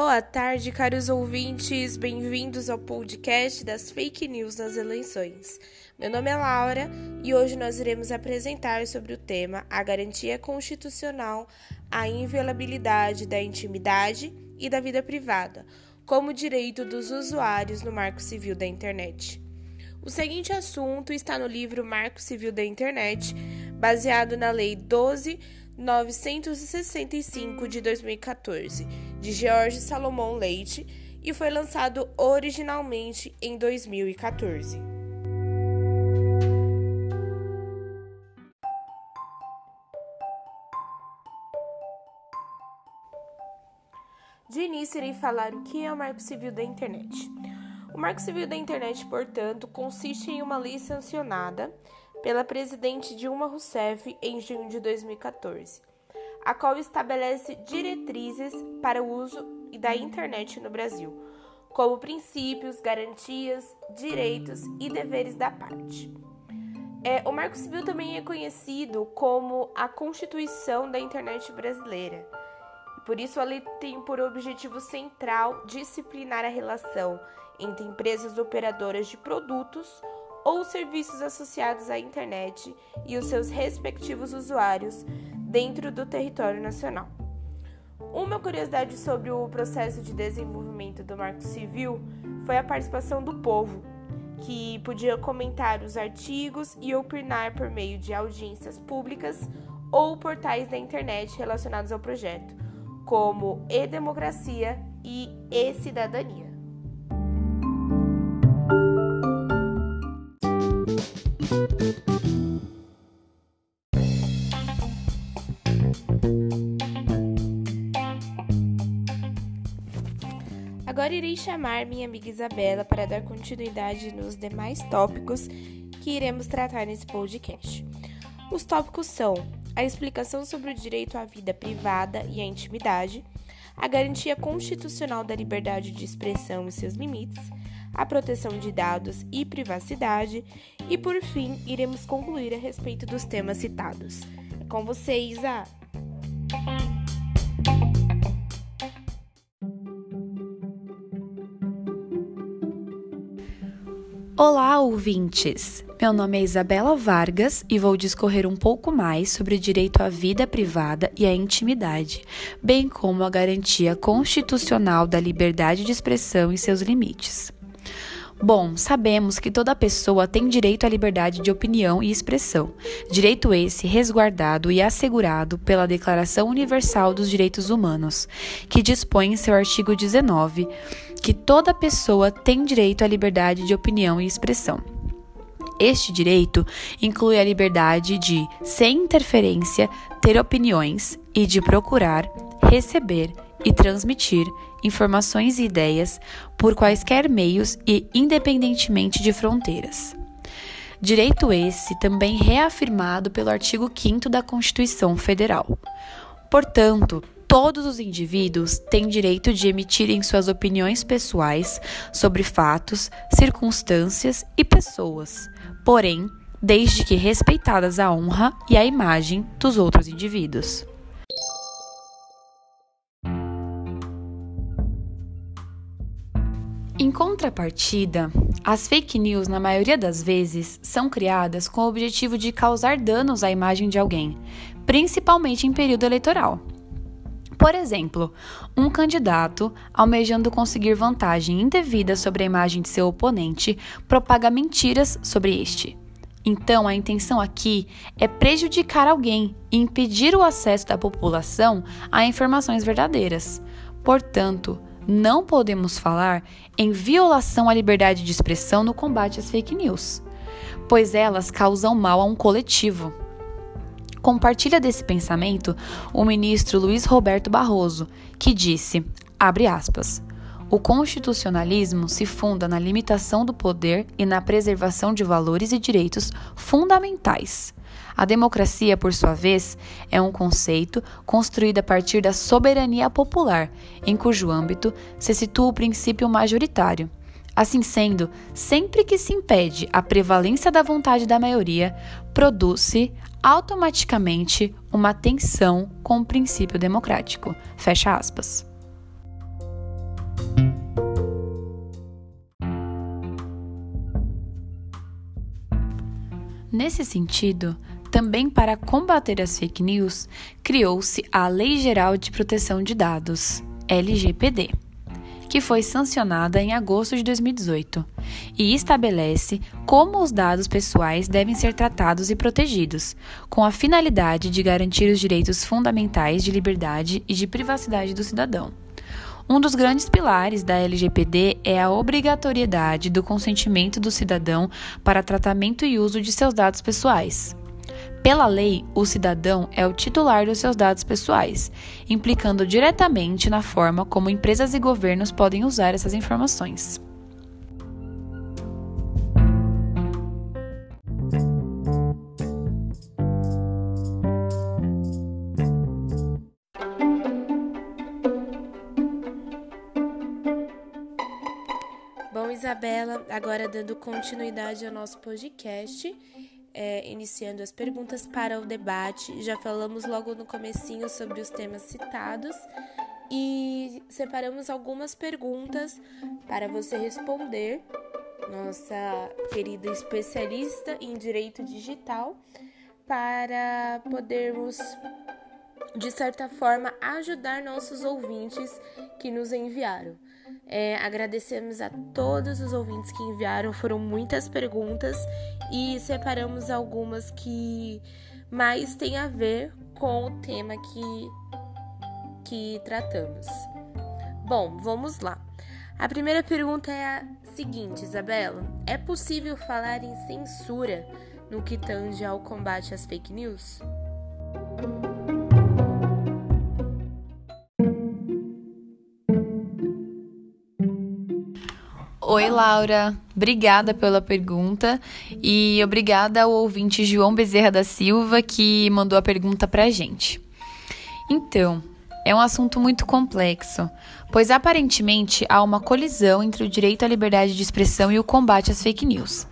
Boa tarde, caros ouvintes. Bem-vindos ao podcast das fake news nas eleições. Meu nome é Laura e hoje nós iremos apresentar sobre o tema a garantia constitucional à inviolabilidade da intimidade e da vida privada, como direito dos usuários no Marco Civil da Internet. O seguinte assunto está no livro Marco Civil da Internet, baseado na Lei 12 965 de 2014, de George Salomão Leite, e foi lançado originalmente em 2014. De início, irei falar o que é o Marco Civil da Internet. O Marco Civil da Internet, portanto, consiste em uma lei sancionada pela presidente Dilma Rousseff em junho de 2014, a qual estabelece diretrizes para o uso da internet no Brasil, como princípios, garantias, direitos e deveres da parte. É, o Marco Civil também é conhecido como a Constituição da Internet Brasileira. Por isso, a lei tem por objetivo central disciplinar a relação entre empresas operadoras de produtos ou serviços associados à internet e os seus respectivos usuários dentro do território nacional. Uma curiosidade sobre o processo de desenvolvimento do Marco Civil foi a participação do povo, que podia comentar os artigos e opinar por meio de audiências públicas ou portais da internet relacionados ao projeto, como e-democracia e e-cidadania. Irei chamar minha amiga Isabela para dar continuidade nos demais tópicos que iremos tratar nesse podcast. Os tópicos são a explicação sobre o direito à vida privada e à intimidade, a garantia constitucional da liberdade de expressão e seus limites, a proteção de dados e privacidade, e por fim, iremos concluir a respeito dos temas citados. É com você, Isa! Olá, ouvintes! Meu nome é Isabela Vargas e vou discorrer um pouco mais sobre o direito à vida privada e à intimidade, bem como a garantia constitucional da liberdade de expressão e seus limites. Bom, sabemos que toda pessoa tem direito à liberdade de opinião e expressão, direito esse resguardado e assegurado pela Declaração Universal dos Direitos Humanos, que dispõe em seu artigo 19 que toda pessoa tem direito à liberdade de opinião e expressão. Este direito inclui a liberdade de, sem interferência, ter opiniões e de procurar, receber e transmitir informações e ideias por quaisquer meios e independentemente de fronteiras. Direito esse também reafirmado pelo artigo 5 da Constituição Federal. Portanto, todos os indivíduos têm direito de emitirem suas opiniões pessoais sobre fatos, circunstâncias e pessoas, porém, desde que respeitadas a honra e a imagem dos outros indivíduos. Em contrapartida, as fake news, na maioria das vezes, são criadas com o objetivo de causar danos à imagem de alguém, principalmente em período eleitoral. Por exemplo, um candidato, almejando conseguir vantagem indevida sobre a imagem de seu oponente, propaga mentiras sobre este. Então, a intenção aqui é prejudicar alguém e impedir o acesso da população a informações verdadeiras. Portanto, não podemos falar em violação à liberdade de expressão no combate às fake news, pois elas causam mal a um coletivo. Compartilha desse pensamento o ministro Luiz Roberto Barroso, que disse, aspas, o constitucionalismo se funda na limitação do poder e na preservação de valores e direitos fundamentais. A democracia, por sua vez, é um conceito construído a partir da soberania popular, em cujo âmbito se situa o princípio majoritário. Assim sendo, sempre que se impede a prevalência da vontade da maioria, produz-se automaticamente uma tensão com o princípio democrático. Fecha aspas. Nesse sentido, também para combater as fake news, criou-se a Lei Geral de Proteção de Dados, LGPD que foi sancionada em agosto de 2018 e estabelece como os dados pessoais devem ser tratados e protegidos, com a finalidade de garantir os direitos fundamentais de liberdade e de privacidade do cidadão. Um dos grandes pilares da LGPD é a obrigatoriedade do consentimento do cidadão para tratamento e uso de seus dados pessoais. Pela lei, o cidadão é o titular dos seus dados pessoais, implicando diretamente na forma como empresas e governos podem usar essas informações. Isabela, agora dando continuidade ao nosso podcast, é, iniciando as perguntas para o debate. Já falamos logo no comecinho sobre os temas citados e separamos algumas perguntas para você responder. Nossa querida especialista em direito digital, para podermos de certa forma ajudar nossos ouvintes que nos enviaram. É, agradecemos a todos os ouvintes que enviaram, foram muitas perguntas e separamos algumas que mais têm a ver com o tema que, que tratamos. Bom, vamos lá. A primeira pergunta é a seguinte, Isabela: é possível falar em censura no que tange ao combate às fake news? Oi, Laura. Obrigada pela pergunta e obrigada ao ouvinte João Bezerra da Silva que mandou a pergunta pra gente. Então, é um assunto muito complexo, pois aparentemente há uma colisão entre o direito à liberdade de expressão e o combate às fake news.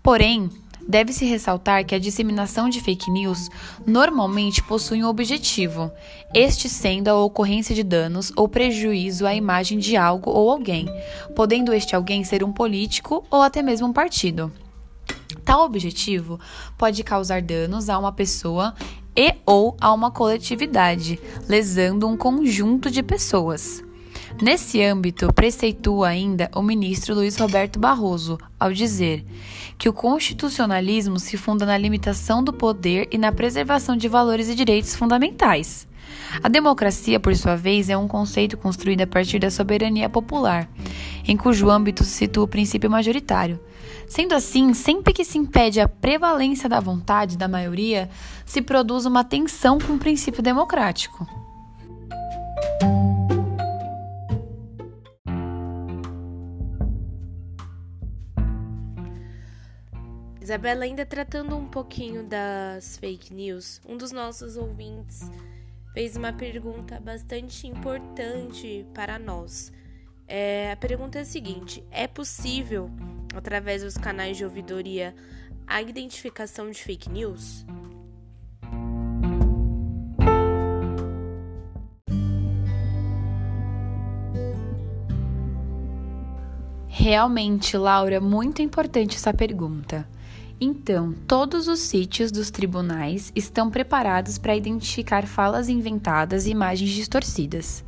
Porém, Deve-se ressaltar que a disseminação de fake news normalmente possui um objetivo, este sendo a ocorrência de danos ou prejuízo à imagem de algo ou alguém, podendo este alguém ser um político ou até mesmo um partido. Tal objetivo pode causar danos a uma pessoa e ou a uma coletividade, lesando um conjunto de pessoas. Nesse âmbito, preceitua ainda o ministro Luiz Roberto Barroso, ao dizer que o constitucionalismo se funda na limitação do poder e na preservação de valores e direitos fundamentais. A democracia, por sua vez, é um conceito construído a partir da soberania popular, em cujo âmbito se situa o princípio majoritário. Sendo assim, sempre que se impede a prevalência da vontade da maioria, se produz uma tensão com o princípio democrático. Isabela, ainda tratando um pouquinho das fake news, um dos nossos ouvintes fez uma pergunta bastante importante para nós. É, a pergunta é a seguinte: é possível, através dos canais de ouvidoria, a identificação de fake news? Realmente, Laura, muito importante essa pergunta. Então, todos os sítios dos tribunais estão preparados para identificar falas inventadas e imagens distorcidas.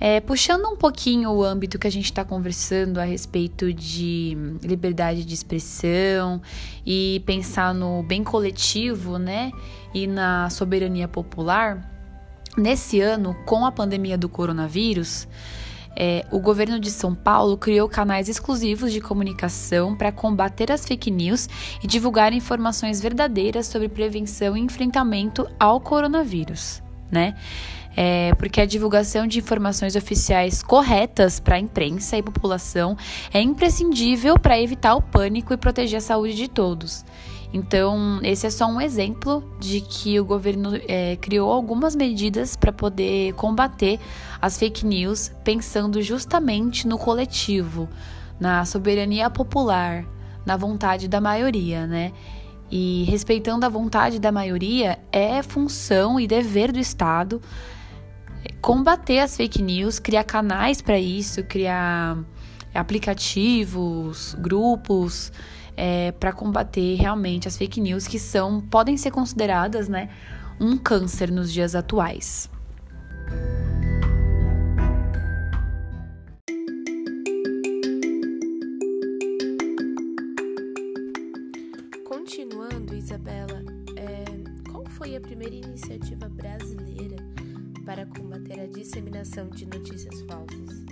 É, puxando um pouquinho o âmbito que a gente está conversando a respeito de liberdade de expressão e pensar no bem coletivo, né, e na soberania popular, nesse ano, com a pandemia do coronavírus, é, o governo de São Paulo criou canais exclusivos de comunicação para combater as fake news e divulgar informações verdadeiras sobre prevenção e enfrentamento ao coronavírus, né? É, porque a divulgação de informações oficiais corretas para a imprensa e população é imprescindível para evitar o pânico e proteger a saúde de todos. Então, esse é só um exemplo de que o governo é, criou algumas medidas para poder combater as fake news, pensando justamente no coletivo, na soberania popular, na vontade da maioria, né? E respeitando a vontade da maioria é função e dever do Estado combater as fake news, criar canais para isso, criar aplicativos, grupos é, para combater realmente as fake news que são podem ser consideradas, né, um câncer nos dias atuais. Continuando, Isabela, é, qual foi a primeira iniciativa brasileira para combater a disseminação de notícias falsas?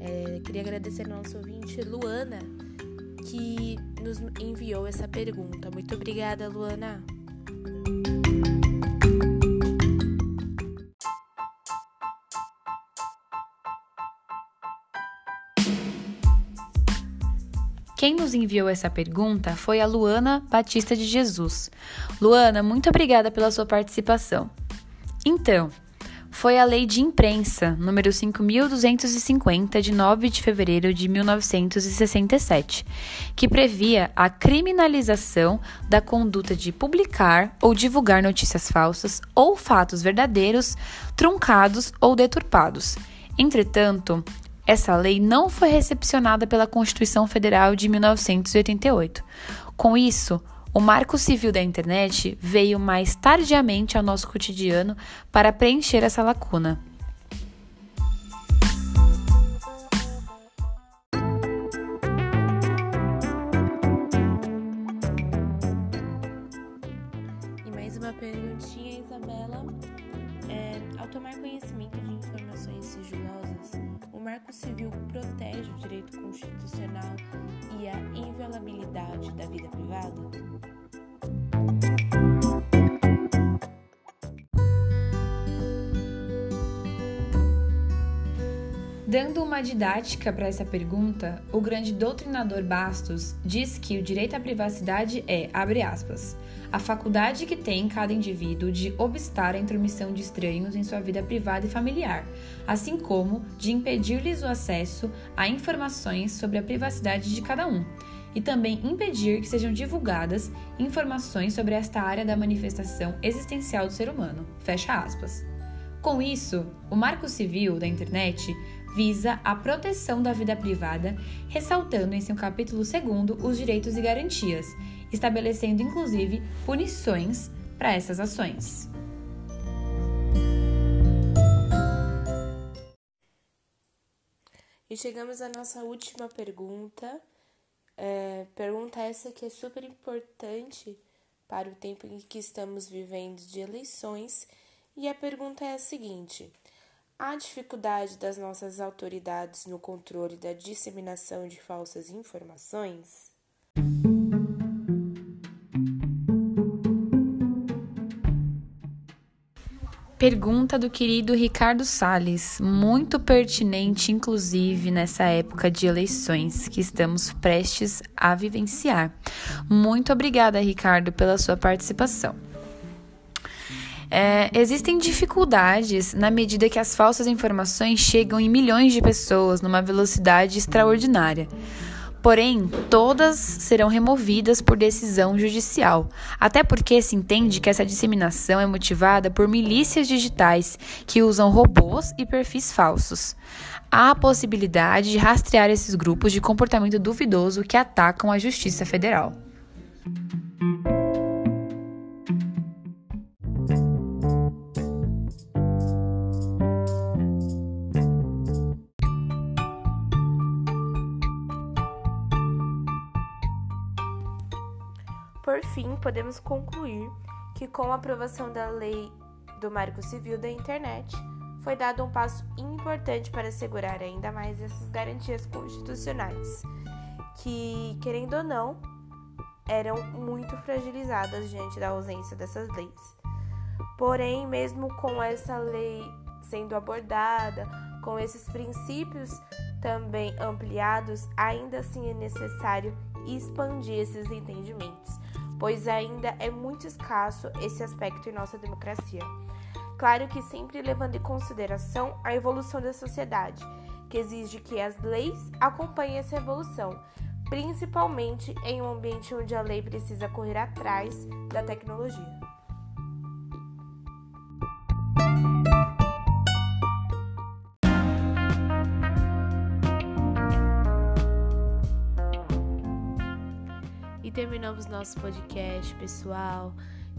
É, queria agradecer ao nosso ouvinte Luana, enviou essa pergunta. Muito obrigada, Luana. Quem nos enviou essa pergunta foi a Luana Batista de Jesus. Luana, muito obrigada pela sua participação. Então, foi a Lei de Imprensa, número 5250, de 9 de fevereiro de 1967, que previa a criminalização da conduta de publicar ou divulgar notícias falsas ou fatos verdadeiros, truncados ou deturpados. Entretanto, essa lei não foi recepcionada pela Constituição Federal de 1988. Com isso, o Marco Civil da Internet veio mais tardiamente ao nosso cotidiano para preencher essa lacuna. E mais uma perguntinha, Isabela. É, ao tomar conhecimento Marco Civil protege o direito constitucional e a inviolabilidade da vida privada? Dando uma didática para essa pergunta, o grande doutrinador Bastos diz que o direito à privacidade é, abre aspas, a faculdade que tem cada indivíduo de obstar a intromissão de estranhos em sua vida privada e familiar, assim como de impedir-lhes o acesso a informações sobre a privacidade de cada um, e também impedir que sejam divulgadas informações sobre esta área da manifestação existencial do ser humano. Fecha aspas. Com isso, o Marco Civil da Internet visa a proteção da vida privada, ressaltando em seu capítulo 2 os direitos e garantias, estabelecendo inclusive punições para essas ações. E chegamos à nossa última pergunta. É, pergunta essa que é super importante para o tempo em que estamos vivendo de eleições. E a pergunta é a seguinte: Há dificuldade das nossas autoridades no controle da disseminação de falsas informações? Pergunta do querido Ricardo Sales, muito pertinente, inclusive nessa época de eleições que estamos prestes a vivenciar. Muito obrigada, Ricardo, pela sua participação. É, existem dificuldades na medida que as falsas informações chegam em milhões de pessoas numa velocidade extraordinária. Porém, todas serão removidas por decisão judicial, até porque se entende que essa disseminação é motivada por milícias digitais que usam robôs e perfis falsos. Há a possibilidade de rastrear esses grupos de comportamento duvidoso que atacam a Justiça Federal. Podemos concluir que, com a aprovação da Lei do Marco Civil da Internet, foi dado um passo importante para assegurar ainda mais essas garantias constitucionais, que, querendo ou não, eram muito fragilizadas diante da ausência dessas leis. Porém, mesmo com essa lei sendo abordada, com esses princípios também ampliados, ainda assim é necessário expandir esses entendimentos pois ainda é muito escasso esse aspecto em nossa democracia. Claro que sempre levando em consideração a evolução da sociedade, que exige que as leis acompanhem essa evolução, principalmente em um ambiente onde a lei precisa correr atrás da tecnologia. Terminamos nosso podcast, pessoal.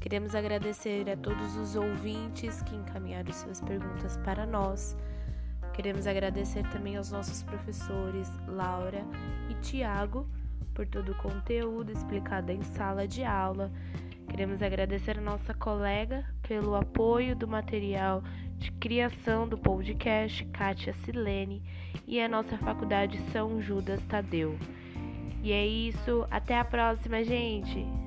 Queremos agradecer a todos os ouvintes que encaminharam suas perguntas para nós. Queremos agradecer também aos nossos professores Laura e Tiago por todo o conteúdo explicado em sala de aula. Queremos agradecer a nossa colega pelo apoio do material de criação do podcast, Kátia Silene, e a nossa faculdade São Judas Tadeu. E é isso, até a próxima, gente!